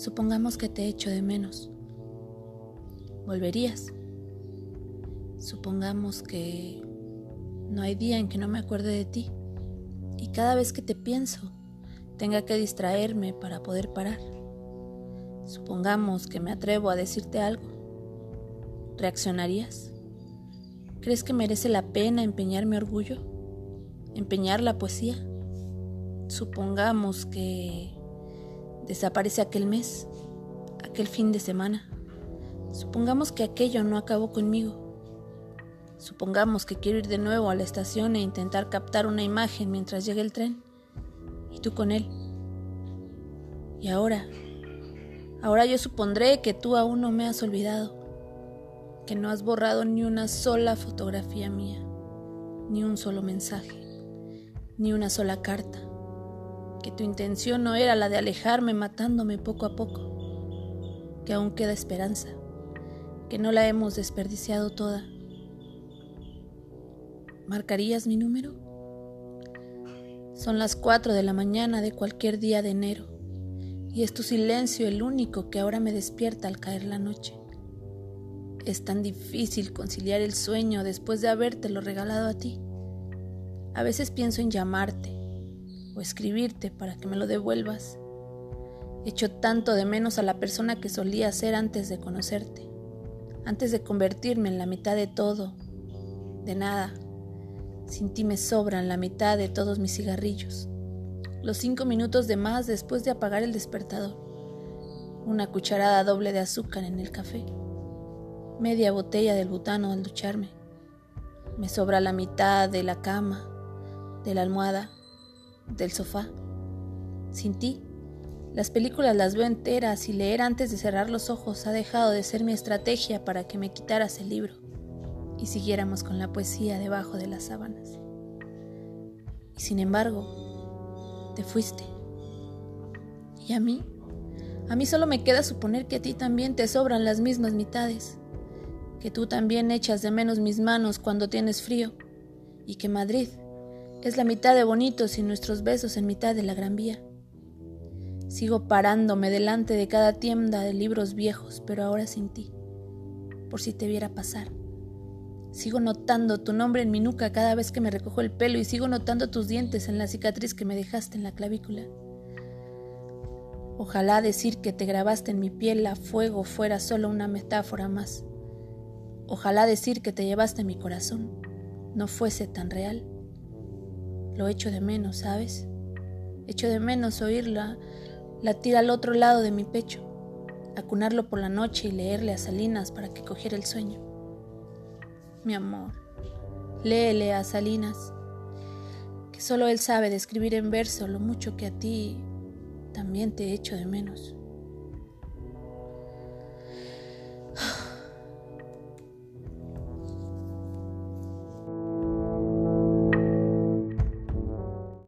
Supongamos que te echo de menos. ¿Volverías? Supongamos que no hay día en que no me acuerde de ti y cada vez que te pienso tenga que distraerme para poder parar. Supongamos que me atrevo a decirte algo. ¿Reaccionarías? ¿Crees que merece la pena empeñar mi orgullo? ¿Empeñar la poesía? Supongamos que desaparece aquel mes, aquel fin de semana. Supongamos que aquello no acabó conmigo. Supongamos que quiero ir de nuevo a la estación e intentar captar una imagen mientras llegue el tren. Y tú con él. Y ahora, ahora yo supondré que tú aún no me has olvidado que no has borrado ni una sola fotografía mía, ni un solo mensaje, ni una sola carta, que tu intención no era la de alejarme matándome poco a poco, que aún queda esperanza, que no la hemos desperdiciado toda. ¿Marcarías mi número? Son las cuatro de la mañana de cualquier día de enero, y es tu silencio el único que ahora me despierta al caer la noche. Es tan difícil conciliar el sueño después de habértelo regalado a ti. A veces pienso en llamarte escribirte para que me lo devuelvas. Echo tanto de menos a la persona que solía ser antes de conocerte, antes de convertirme en la mitad de todo, de nada. Sin ti me sobran la mitad de todos mis cigarrillos, los cinco minutos de más después de apagar el despertador, una cucharada doble de azúcar en el café media botella del butano al ducharme. Me sobra la mitad de la cama, de la almohada, del sofá. Sin ti, las películas las veo enteras y leer antes de cerrar los ojos ha dejado de ser mi estrategia para que me quitaras el libro y siguiéramos con la poesía debajo de las sábanas. Y sin embargo, te fuiste. ¿Y a mí? A mí solo me queda suponer que a ti también te sobran las mismas mitades que tú también echas de menos mis manos cuando tienes frío, y que Madrid es la mitad de bonitos y nuestros besos en mitad de la Gran Vía. Sigo parándome delante de cada tienda de libros viejos, pero ahora sin ti, por si te viera pasar. Sigo notando tu nombre en mi nuca cada vez que me recojo el pelo y sigo notando tus dientes en la cicatriz que me dejaste en la clavícula. Ojalá decir que te grabaste en mi piel a fuego fuera solo una metáfora más. Ojalá decir que te llevaste mi corazón no fuese tan real. Lo echo de menos, ¿sabes? Echo de menos oírla latir al otro lado de mi pecho, acunarlo por la noche y leerle a Salinas para que cogiera el sueño. Mi amor, léele a Salinas, que solo él sabe describir en verso lo mucho que a ti también te echo de menos.